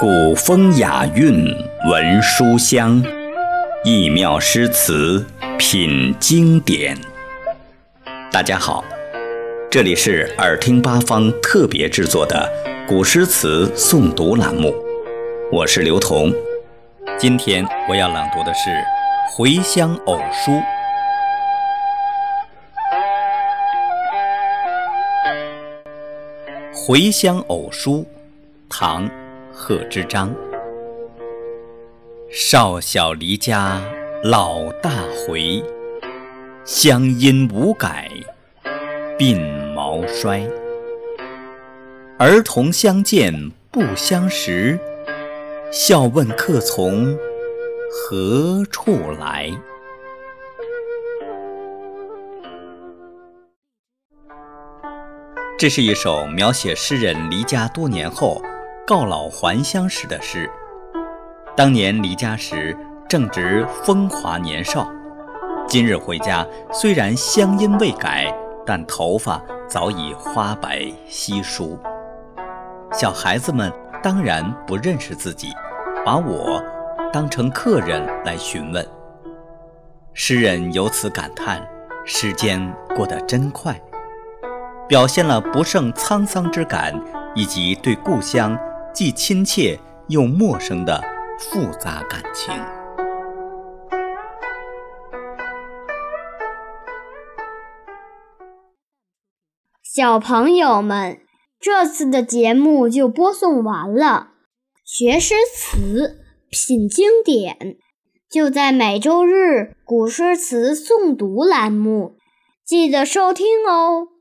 古风雅韵闻书香，异妙诗词品经典。大家好，这里是耳听八方特别制作的古诗词诵读栏目，我是刘彤。今天我要朗读的是《回乡偶书》。《回乡偶书》，唐·贺知章。少小离家老大回，乡音无改鬓毛衰。儿童相见不相识，笑问客从何处来。这是一首描写诗人离家多年后告老还乡时的诗。当年离家时正值风华年少，今日回家，虽然乡音未改，但头发早已花白稀疏。小孩子们当然不认识自己，把我当成客人来询问。诗人由此感叹：时间过得真快。表现了不胜沧桑之感，以及对故乡既亲切又陌生的复杂感情。小朋友们，这次的节目就播送完了。学诗词，品经典，就在每周日古诗词诵读栏目，记得收听哦。